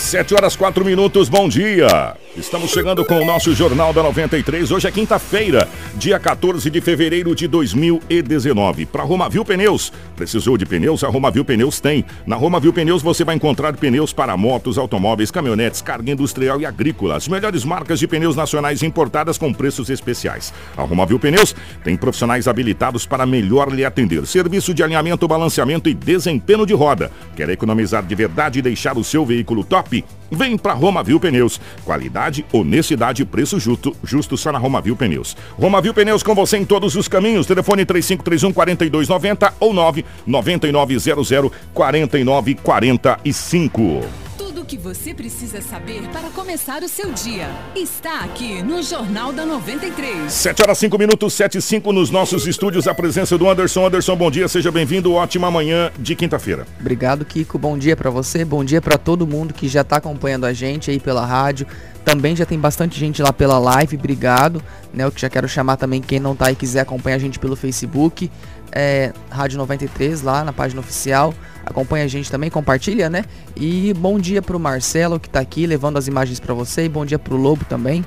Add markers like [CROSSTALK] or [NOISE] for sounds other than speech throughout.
7 horas 4 minutos, bom dia. Estamos chegando com o nosso Jornal da 93. Hoje é quinta-feira, dia 14 de fevereiro de 2019. Para Romavil Pneus. Precisou de pneus? A Romavil Pneus tem. Na Romavil Pneus você vai encontrar pneus para motos, automóveis, caminhonetes, carga industrial e agrícola. As melhores marcas de pneus nacionais importadas com preços especiais. A Romavil Pneus tem profissionais habilitados para melhor lhe atender. Serviço de alinhamento, balanceamento e desempenho de roda. Quer economizar de verdade e deixar o seu veículo top? Vem para Romavil Pneus. Qualidade, honestidade e preço justo, justo só na Romavil Pneus. Romavil Pneus com você em todos os caminhos. Telefone 3531 4290 ou 99900 4945 Tudo o que você precisa saber para começar o seu dia está aqui no Jornal da 93. 7 horas 5 minutos, 7 e 5 nos nossos estúdios. A presença do Anderson. Anderson, bom dia, seja bem-vindo. Ótima manhã de quinta-feira. Obrigado, Kiko. Bom dia para você. Bom dia para todo mundo que já está acompanhando a gente aí pela rádio. Também já tem bastante gente lá pela live. Obrigado. Né, eu que já quero chamar também quem não tá e quiser acompanhar a gente pelo Facebook. É, Rádio 93 lá na página oficial. Acompanha a gente também, compartilha, né? E bom dia pro Marcelo que tá aqui levando as imagens para você e bom dia pro Lobo também.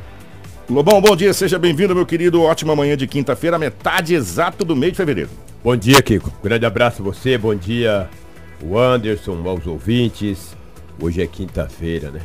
Lobão, bom dia, seja bem-vindo, meu querido. Ótima manhã de quinta-feira, metade exato do mês de fevereiro. Bom dia, Kiko. Grande abraço a você, bom dia, o Anderson, aos ouvintes. Hoje é quinta-feira, né?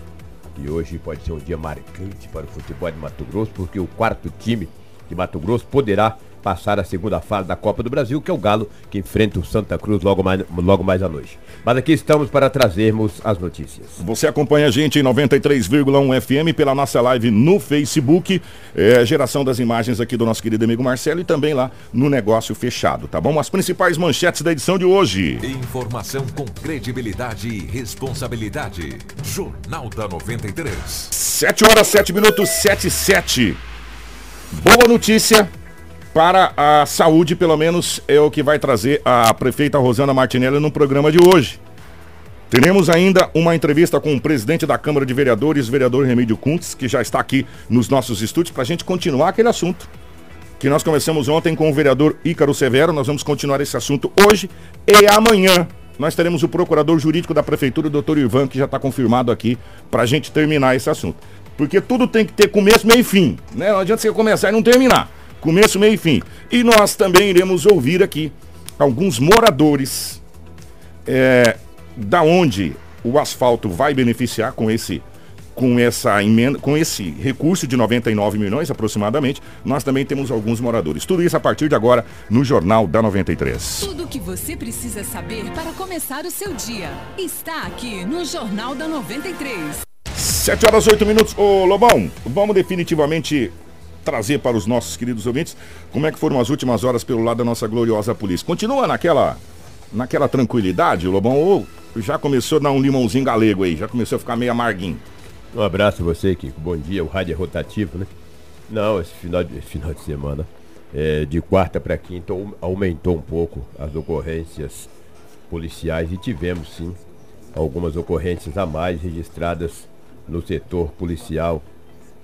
E hoje pode ser um dia marcante para o futebol de Mato Grosso, porque o quarto time de Mato Grosso poderá passar a segunda fase da Copa do Brasil, que é o Galo, que enfrenta o Santa Cruz logo mais, logo mais à noite. Mas aqui estamos para trazermos as notícias. Você acompanha a gente em 93,1 FM pela nossa live no Facebook, é, geração das imagens aqui do nosso querido amigo Marcelo e também lá no Negócio Fechado, tá bom? As principais manchetes da edição de hoje. Informação com credibilidade e responsabilidade. Jornal da 93. 7 horas, 7 minutos, 7 e 7. Boa notícia para a saúde, pelo menos é o que vai trazer a prefeita Rosana Martinelli no programa de hoje. Teremos ainda uma entrevista com o presidente da Câmara de Vereadores, vereador Remídio Kuntz, que já está aqui nos nossos estúdios, para a gente continuar aquele assunto que nós começamos ontem com o vereador Ícaro Severo. Nós vamos continuar esse assunto hoje e amanhã. Nós teremos o procurador jurídico da prefeitura, o doutor Ivan, que já está confirmado aqui, para a gente terminar esse assunto. Porque tudo tem que ter começo, meio e fim. Né? Não adianta você começar e não terminar. Começo, meio e fim. E nós também iremos ouvir aqui alguns moradores é, da onde o asfalto vai beneficiar com esse com essa emenda, com esse recurso de 99 milhões aproximadamente, nós também temos alguns moradores. Tudo isso a partir de agora no Jornal da 93. Tudo o que você precisa saber para começar o seu dia está aqui no Jornal da 93. 7 horas 8 minutos. Ô Lobão, vamos definitivamente trazer para os nossos queridos ouvintes como é que foram as últimas horas pelo lado da nossa gloriosa polícia. Continua naquela naquela tranquilidade, Lobão, ou já começou a dar um limãozinho galego aí, já começou a ficar meio amarguinho? Um abraço a você, Kiko. Bom dia. O rádio é rotativo, né? Não, esse final de, final de semana, é, de quarta para quinta, aumentou um pouco as ocorrências policiais e tivemos, sim, algumas ocorrências a mais registradas no setor policial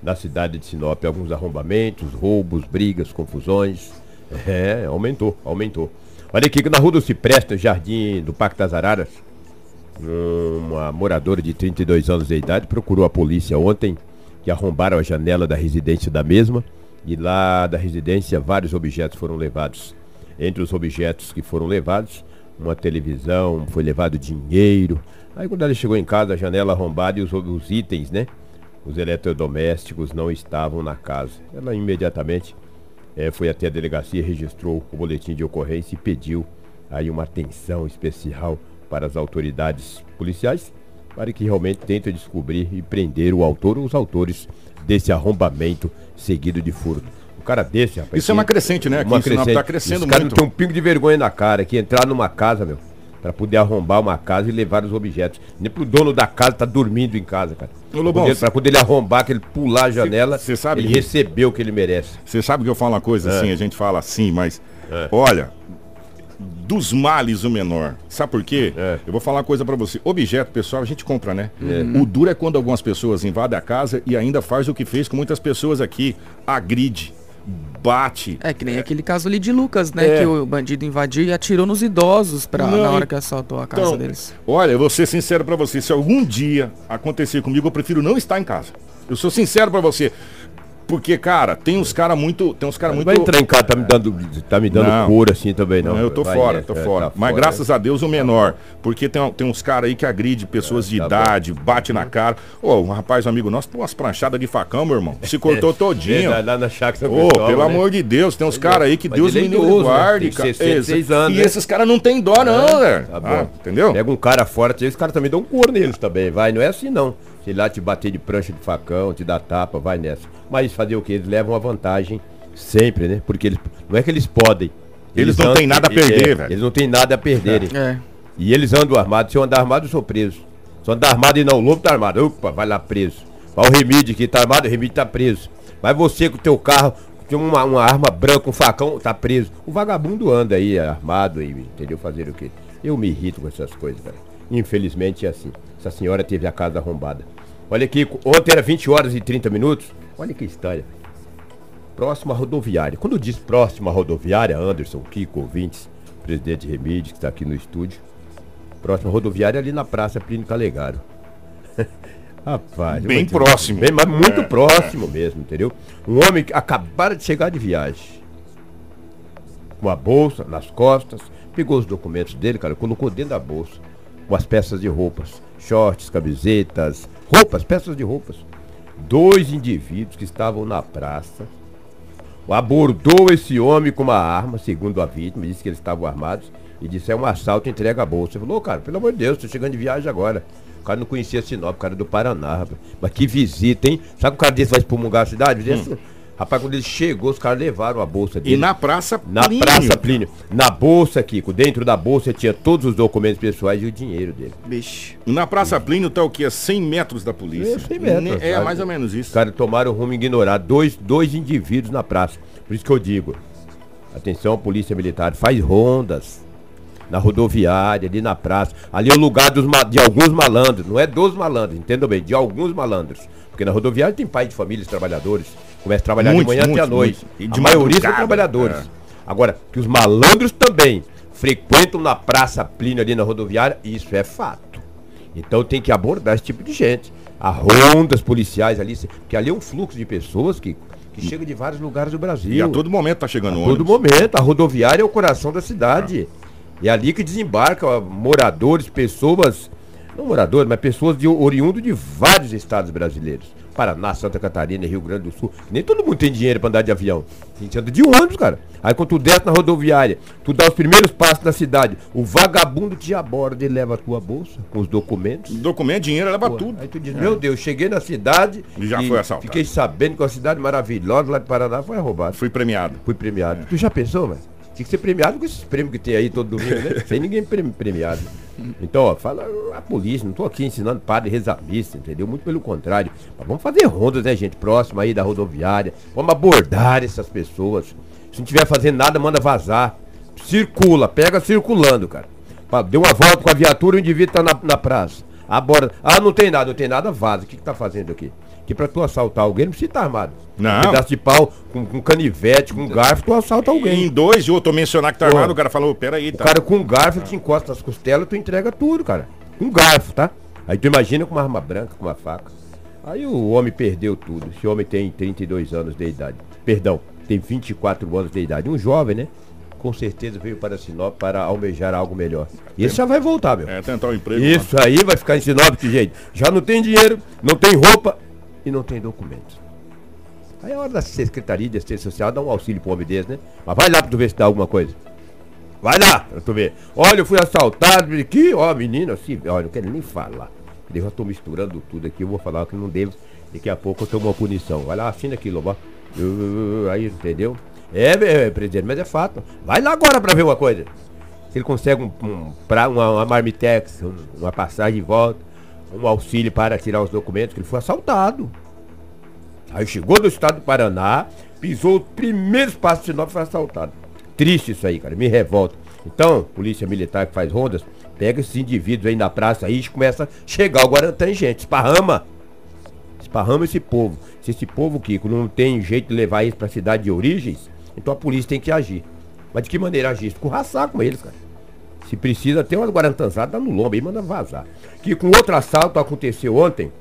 na cidade de Sinop. Alguns arrombamentos, roubos, brigas, confusões. É, aumentou, aumentou. Olha aqui que na rua do Cipreste, no Jardim do Parque das Araras, uma moradora de 32 anos de idade procurou a polícia ontem, que arrombaram a janela da residência da mesma, e lá da residência vários objetos foram levados. Entre os objetos que foram levados, uma televisão, foi levado dinheiro. Aí quando ela chegou em casa, a janela arrombada e os, os itens, né? Os eletrodomésticos não estavam na casa. Ela imediatamente é, foi até a delegacia, registrou o boletim de ocorrência e pediu aí uma atenção especial para as autoridades policiais para que realmente tentem descobrir e prender o autor ou os autores desse arrombamento seguido de furto. cara desse, rapaz. Isso é uma crescente, né? Uma Aqui, Sinop crescente. tá crescendo Os caras não muito. tem um pingo de vergonha na cara que entrar numa casa, meu, pra poder arrombar uma casa e levar os objetos. Nem pro dono da casa tá dormindo em casa, cara. Pra, poder, ele arrombar, que ele pular a janela, cê sabe ele que- recebeu o que ele merece. Você sabe que eu falo uma coisa É. assim, a gente fala assim, mas olha, dos males o menor. Sabe por quê? É. Eu vou falar uma coisa pra você. Objeto, pessoal, a gente compra, né? O duro é quando algumas pessoas invadem a casa e ainda faz o que fez com muitas pessoas aqui. Agride, bate. É que nem aquele caso ali de Lucas, né? É. Que o bandido invadiu e atirou nos idosos pra, Não, na hora que assaltou a casa Então, deles. olha, eu vou ser sincero pra você. Se algum dia acontecer comigo, eu prefiro não estar em casa. Eu sou sincero pra você. Porque, cara, tem uns caras muito. Tem uns caras Não muito. vai entrar em casa, tá me dando, tá me dando Não. couro assim também, não. Não, eu tô Vai fora, nessa, tô é, fora. tá Mas fora, graças a Deus o menor. Porque tem, tem uns caras aí que agride pessoas de tá idade, bate na cara. Ô, um rapaz, um amigo nosso, pô, umas pranchadas de facão, meu irmão. Se cortou [LAUGHS] É, todinho. lá, lá na chácara Ô, pelo né? amor de Deus, tem uns caras aí que Mas Deus é me né? guarde, cara. 66 Exa- anos, E né? esses caras não tem dó, não, velho. Tá bom. Entendeu? Pega um cara fora, os caras também dão couro neles também, vai. Não é assim não. Se lá te bater de prancha de facão, te dar tapa, vai nessa. Mas fazer o que? Eles levam a vantagem sempre, né? Porque eles. Não é que eles podem. Eles não andam- têm nada a perder, é, velho. Eles não têm nada a perderem. É. E eles andam armados. Se eu andar armado, eu sou preso. Se eu andar armado e não, o lobo tá armado. Opa, vai lá preso. Vai o Remídio que tá armado, o Remídio tá preso. Vai você com o teu carro, tem uma, uma arma branca, um facão, tá preso. O vagabundo anda aí armado aí, entendeu? Fazer o quê? Eu me irrito com essas coisas, cara. Infelizmente é assim. Essa senhora teve a casa arrombada. Olha aqui, ontem era 20 horas e 30 minutos. Olha que história. Próxima rodoviária. Quando diz próxima rodoviária, Anderson, Kiko, ouvintes, presidente Remídio, que está aqui no estúdio. Próxima rodoviária é ali na Praça Plínio Calegaro. [LAUGHS] Rapaz. Bem próximo. Bem, mas muito É, próximo mesmo, entendeu? Um homem que acabara de chegar de viagem. Com a bolsa nas costas, pegou os documentos dele, cara, colocou dentro da bolsa. Com as peças de roupas. Shorts, camisetas, roupas, peças de roupas. Dois indivíduos que estavam na praça abordou esse homem com uma arma, segundo a vítima, disse que eles estavam armados e disse é um assalto, entrega a bolsa. Ele falou, "Ô, cara, pelo amor de Deus, tô chegando de viagem agora. O cara não conhecia Sinop, o cara é do Paraná, rapaz. Mas que visita, hein? Sabe que o cara desse vai expumungar a cidade? Desse- Rapaz, quando ele chegou, os caras levaram a bolsa dele. E na Praça Na Plínio. Praça Plínio. Na bolsa, Kiko, dentro da bolsa tinha todos os documentos pessoais e o dinheiro dele. Bicho. Na Praça Plínio tá o quê? 100 metros da polícia. É, 100 metros, Ne- É, mais ou menos Os isso. caras tomaram o rumo ignorado. Dois, dois indivíduos na praça. Por isso que eu digo: atenção, Polícia Militar, faz rondas na rodoviária, ali na praça. Ali é o lugar dos, de alguns malandros. Não é dos malandros, entendam bem, de alguns malandros. Porque na rodoviária tem pai de famílias, trabalhadores. Começa a trabalhar Muitos, de manhã até a noite. E de a maioria são trabalhadores. é. Agora, que os malandros também frequentam na Praça Plínio ali na rodoviária, isso é fato. Então tem que abordar esse tipo de gente. Há rondas policiais ali, porque ali é um fluxo de pessoas que, que chega de vários lugares do Brasil. E a todo momento tá chegando A todo ônibus. momento. A rodoviária é o coração da cidade. É ali que desembarca ó, moradores, pessoas, não moradores, mas pessoas de oriundo de vários estados brasileiros. Paraná, Santa Catarina, Rio Grande do Sul. Nem todo mundo tem dinheiro pra andar de avião. A gente anda de ônibus, cara. Aí quando tu desce na rodoviária, tu dá os primeiros passos na cidade, o vagabundo te aborda e leva a tua bolsa com os documentos. Documento, dinheiro, leva Pô, tudo. Aí tu diz, meu Deus, cheguei na cidade E já foi assaltado. Fiquei sabendo que uma cidade maravilhosa lá de Paraná foi roubada. Fui premiado. Fui premiado. Tu já pensou, velho? Tinha que ser premiado com esses prêmios que tem aí todo domingo, né? Sem ninguém pre- premiado. Então, ó, fala a polícia, não tô aqui ensinando padre a rezar missa, entendeu? Muito pelo contrário. Mas vamos fazer rondas, né, gente? Próximo aí da rodoviária. Vamos abordar essas pessoas. Se não tiver fazendo nada, manda vazar. Circula, pega circulando, cara. Deu uma volta com a viatura, o indivíduo tá na, na praça. Aborda. Ah, não tem nada, não tem nada, vaza. O que, que tá fazendo aqui? Que pra tu assaltar alguém não precisa estar armado. Não. Um pedaço de pau, com, com canivete, com garfo, tu assalta alguém. Em dois, eu tô mencionar que tá Pô. armado, o cara falou, peraí, O tá. cara com um garfo te encosta nas costelas, tu entrega tudo, cara. Com um garfo, tá? Aí tu imagina com uma arma branca, com uma faca. Aí o homem perdeu tudo. Esse homem tem 32 anos de idade. Perdão, tem 24 anos de idade. Um jovem, né? Com certeza veio para Sinop para almejar algo melhor. E esse já vai voltar, meu. É, tentar o emprego. Isso aí vai ficar em Sinop de jeito. Já não tem dinheiro, não tem roupa e não tem documento. Aí é hora da Secretaria de Assistência Social dar um auxílio pro homem desse, né? Mas vai lá pra tu ver se dá alguma coisa. Vai lá pra tu ver. Olha, eu fui assaltado aqui, ó, menino, assim, olha, não quero nem falar. Eu já tô misturando tudo aqui, eu vou falar que não devo. Daqui a pouco eu tomo uma punição. Vai lá, assina aqui, Lobo. Aí, entendeu? É, é, presidente, mas é fato. Vai lá agora pra ver uma coisa. Se ele consegue um, um, pra, uma, uma marmitex, um, uma passagem de volta, um auxílio para tirar os documentos, que ele foi assaltado. Aí chegou do estado do Paraná, pisou o primeiro espaço de Sinop e foi assaltado. Triste isso aí, cara, me revolta. Então, polícia militar que faz rondas, pega esses indivíduos aí na praça aí e começa a chegar o Guarantã gente, esparrama. Esparrama esse povo. Se esse povo, Kiko, não tem jeito de levar eles pra cidade de origens, então a polícia tem que agir. Mas de que maneira agir? Escorraçar com eles, cara. Se precisa ter uma guarantanzada no lombo aí, manda vazar. Que com outro assalto aconteceu ontem.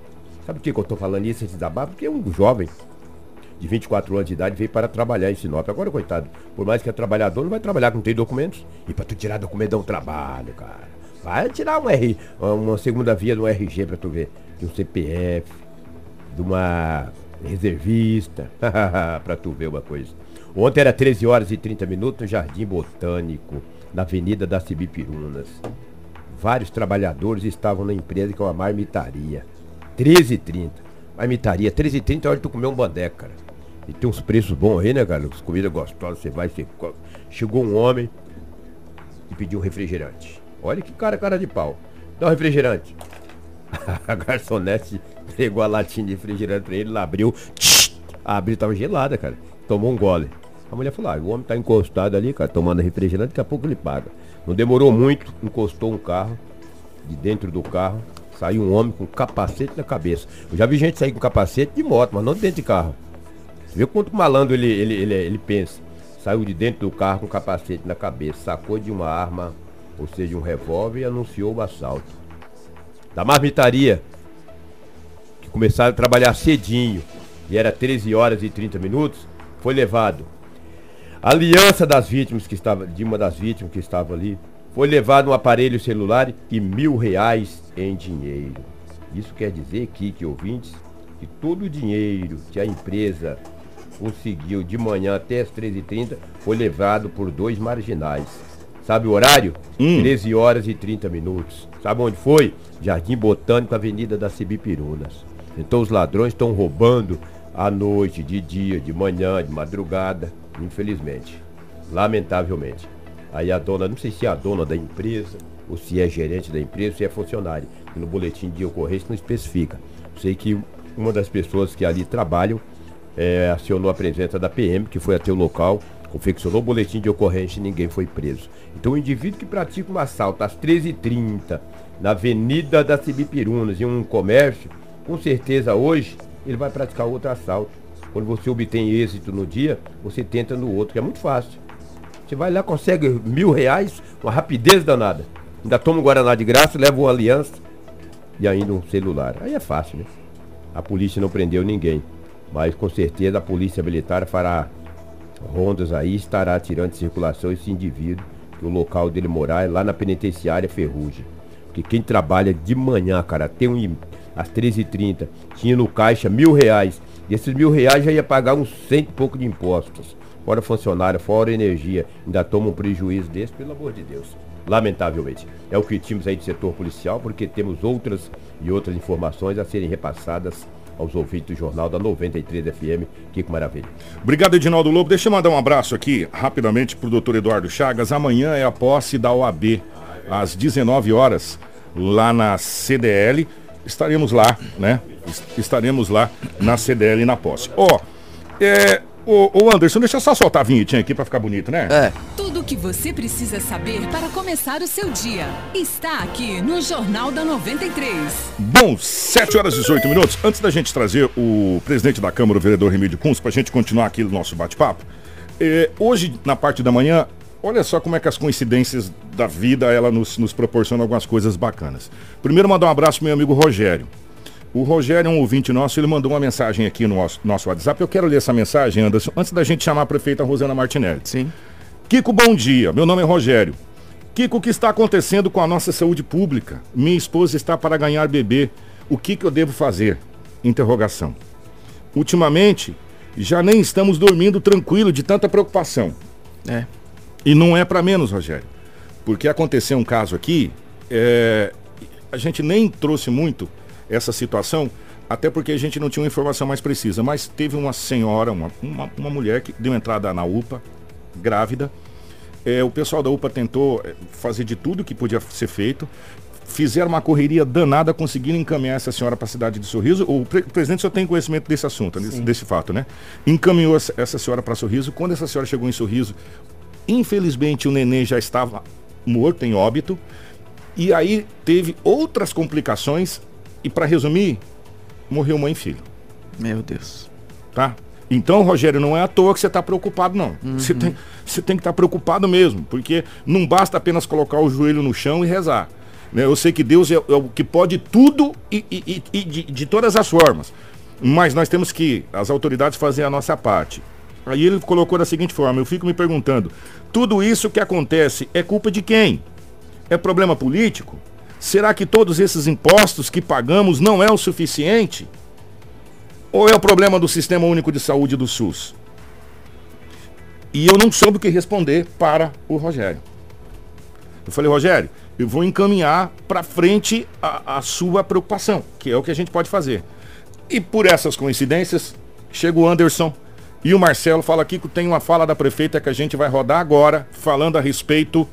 Sabe por que, que eu tô falando isso, esse desabafo? Porque um jovem de 24 anos de idade veio para trabalhar em Sinop. Agora, coitado, por mais que é trabalhador, não vai trabalhar com tem documentos. E para tu tirar documento dá um trabalho, cara. Vai tirar um R, uma segunda via do RG para tu ver. De um CPF, de uma reservista, [LAUGHS] para tu ver uma coisa. Ontem era 13 horas e 30 minutos no Jardim Botânico, na Avenida das Cibipirunas. Vários trabalhadores estavam na empresa que é uma marmitaria. 13h30. Marmitaria, 13h30 é hora de tu comer um bandeca, cara. E tem uns preços bons aí, né, cara? As comidas gostosas, você vai, você... Chegou um homem e pediu um refrigerante. Olha que cara, cara de pau. Dá um refrigerante. [LAUGHS] A garçonete pegou a latinha de refrigerante pra ele, ela abriu. Tch, abriu, tava gelada, cara. Tomou um gole. A mulher falou, ah, o homem tá encostado ali, cara, tomando refrigerante, daqui a pouco ele paga. Não demorou muito, encostou um carro, de dentro do carro, saiu um homem com capacete na cabeça. Eu já vi gente sair com capacete de moto, mas não dentro de carro. Você vê quanto malandro ele, ele, ele, ele pensa. Saiu de dentro do carro com capacete na cabeça, sacou de uma arma, ou seja, um revólver, e anunciou o assalto. Da marmitaria, que começaram a trabalhar cedinho, e era 13 horas e 30 minutos, foi levado a aliança das vítimas que estava, de uma das vítimas que estava ali, foi levado um aparelho celular e mil reais em dinheiro. Isso quer dizer, Kiki ouvintes, que todo o dinheiro que a empresa conseguiu de manhã até as 13h30 foi levado por dois marginais. Sabe o horário? Hum. 13 horas e 30 minutos. Sabe onde foi? Jardim Botânico, Avenida das Cibipirunas. Então os ladrões estão roubando à noite, de dia, de manhã, de madrugada infelizmente. Lamentavelmente. Aí a dona, não sei se é a dona da empresa, ou se é gerente da empresa, ou se é funcionário. no boletim de ocorrência não especifica. Sei que uma das pessoas que ali trabalham é, acionou a presença da PM, que foi até o local, confeccionou o boletim de ocorrência e ninguém foi preso. Então o indivíduo que pratica um assalto às 13h30 na Avenida das Cibipirunas, em um comércio, com certeza hoje ele vai praticar outro assalto. Quando você obtém êxito no dia, você tenta no outro, que é muito fácil. Você vai lá, consegue mil reais, uma rapidez danada. Ainda toma um Guaraná de graça, leva uma aliança e ainda um celular. Aí é fácil, né? A polícia não prendeu ninguém. Mas com certeza a polícia militar fará rondas aí, estará tirando de circulação esse indivíduo, que o local dele morar é lá na penitenciária Ferrugem. Porque quem trabalha de manhã, cara, tem um às 13h30, tinha no caixa mil reais e esses mil reais já ia pagar uns cento e pouco de impostos. Fora funcionário, fora energia. Ainda toma um prejuízo desse, pelo amor de Deus. Lamentavelmente. É o que tínhamos aí do setor policial, porque temos outras e outras informações a serem repassadas aos ouvintes do Jornal da 93 FM. Kiko Maravilha. Obrigado, Edinaldo Lobo. Deixa eu mandar um abraço aqui, rapidamente, para o doutor Eduardo Chagas. Amanhã é a posse da OAB, às 19 horas, lá na CDL. Estaremos lá, né? estaremos lá na CDL na posse. Ó, oh, é, Ô, Anderson, deixa eu só soltar a vinhetinha aqui pra ficar bonito, né? É. Tudo o que você precisa saber para começar o seu dia está aqui no Jornal da 93. Bom, 7 horas e 18 minutos. Antes da gente trazer o presidente da Câmara, o vereador Remídio Kunz, pra gente continuar aqui no nosso bate-papo, é, hoje, na parte da manhã, olha só como é que as coincidências da vida, ela nos, nos proporciona algumas coisas bacanas. Primeiro, mandar um abraço pro meu amigo Rogério. O Rogério, um ouvinte nosso, ele mandou uma mensagem aqui no nosso, nosso WhatsApp. Eu quero ler essa mensagem, Anderson, antes da gente chamar a prefeita Rosana Martinelli. Sim. Kiko, bom dia. Meu nome é Rogério. Kiko, o que está acontecendo com a nossa saúde pública? Minha esposa está para ganhar bebê. O que, que eu devo fazer? Interrogação. Ultimamente, já nem estamos dormindo tranquilo de tanta preocupação. É. E não é para menos, Rogério. Porque aconteceu um caso aqui, é... a gente nem trouxe muito essa situação, até porque a gente não tinha uma informação mais precisa, mas teve uma senhora, uma, uma, uma mulher que deu entrada na UPA, grávida. É, o pessoal da UPA tentou é, fazer de tudo que podia ser feito. Fizeram uma correria danada, conseguiram encaminhar essa senhora para a cidade de Sorriso. O, pre o presidente só tem conhecimento desse assunto, desse, desse, fato, né? Encaminhou essa senhora para Sorriso. Quando essa senhora chegou em Sorriso, infelizmente o neném já estava morto em óbito. E aí teve outras complicações. E para resumir, morreu mãe e filho. Meu Deus. Tá? Então, Rogério, não é à toa que você está preocupado, não. Uhum. Você, tem, você tem que estar tá preocupado mesmo, porque não basta apenas colocar o joelho no chão e rezar. Né? Eu sei que Deus é, é o que pode tudo e, e, e de, de, todas as formas. Mas nós temos que, as autoridades, fazer a nossa parte. Aí ele colocou da seguinte forma: eu fico me perguntando, tudo isso que acontece é culpa de quem? É problema político? Será que todos esses impostos que pagamos não é o suficiente? Ou é o problema do Sistema Único de Saúde do SUS? E eu não soube o que responder para o Rogério. Eu falei, Rogério, eu vou encaminhar para frente a, a, sua preocupação, que é o que a gente pode fazer. E por essas coincidências, chega o Anderson e o Marcelo fala aqui que tem uma fala da prefeita que a gente vai rodar agora, falando a respeito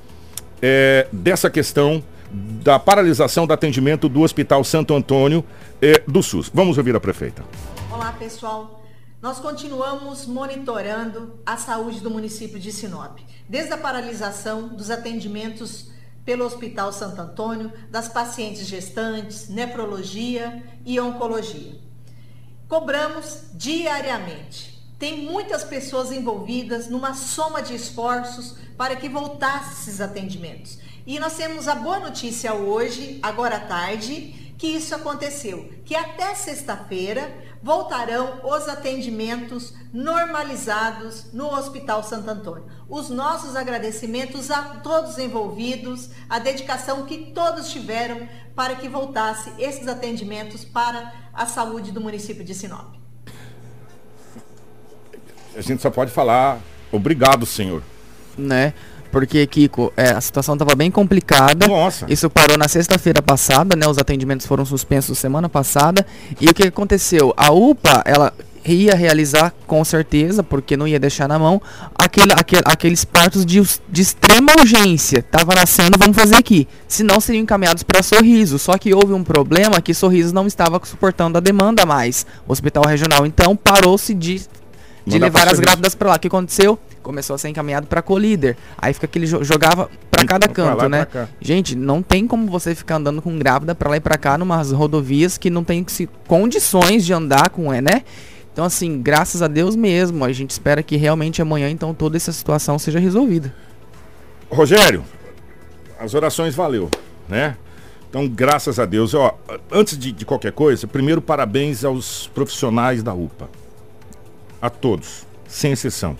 é, dessa questão da paralisação do atendimento do Hospital Santo Antônio eh, do SUS. Vamos ouvir a prefeita. Olá, pessoal. Nós continuamos monitorando a saúde do município de Sinop, desde a paralisação dos atendimentos pelo Hospital Santo Antônio, das pacientes gestantes, nefrologia e oncologia. Cobramos diariamente. Tem muitas pessoas envolvidas numa soma de esforços para que voltassem esses atendimentos. E nós temos a boa notícia hoje, agora à tarde, que isso aconteceu, que até sexta-feira voltarão os atendimentos normalizados no Hospital Santo Antônio. Os nossos agradecimentos a todos envolvidos, a dedicação que todos tiveram para que voltasse esses atendimentos para a saúde do município de Sinop. A gente só pode falar obrigado, senhor. Né? Porque, Kiko, é, a situação estava bem complicada. Nossa. Isso parou na sexta-feira passada, né? Os atendimentos foram suspensos semana passada. E o que aconteceu? A UPA, ela ia realizar com certeza, porque não ia deixar na mão, aquele, aquele, aqueles partos de, de extrema urgência. Tava nascendo, vamos fazer aqui. Senão seriam encaminhados para Sorriso. Só que houve um problema que Sorriso não estava suportando a demanda mais. O hospital regional, então, parou-se de, de levar as grávidas para lá. O que aconteceu? começou a ser encaminhado para colíder. Aí fica que ele jogava para cada canto, né? Gente, não tem como você ficar andando com grávida para lá e para cá numas rodovias que não tem condições de andar com, é, né? Então assim, graças a Deus mesmo, a gente espera que realmente amanhã então toda essa situação seja resolvida. Rogério, as orações valeu, né? Então, graças a Deus. Ó, antes de, de qualquer coisa, primeiro parabéns aos profissionais da UPA. A todos, sem exceção.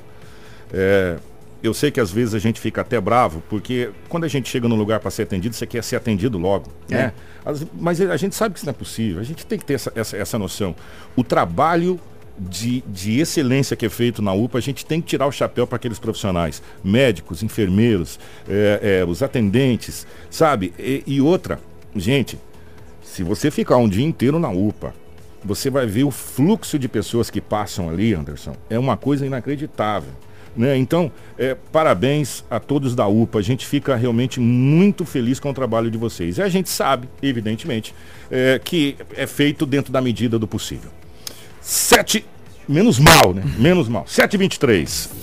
É, eu sei que às vezes a gente fica até bravo, porque quando a gente chega num lugar para ser atendido, você quer ser atendido logo. É. Né? As, mas a gente sabe que isso não é possível, a gente tem que ter essa, essa, essa noção. O trabalho de, de, excelência que é feito na UPA, a gente tem que tirar o chapéu para aqueles profissionais, médicos, enfermeiros, é, é, os atendentes, sabe? E, e outra, gente, se você ficar um dia inteiro na UPA, você vai ver o fluxo de pessoas que passam ali, Anderson. É uma coisa inacreditável. Né? Então, é, parabéns a todos da UPA. A gente fica realmente muito feliz com o trabalho de vocês. E a gente sabe, evidentemente, é, que é feito dentro da medida do possível. Sete, menos mal, né? Menos mal. 7h23.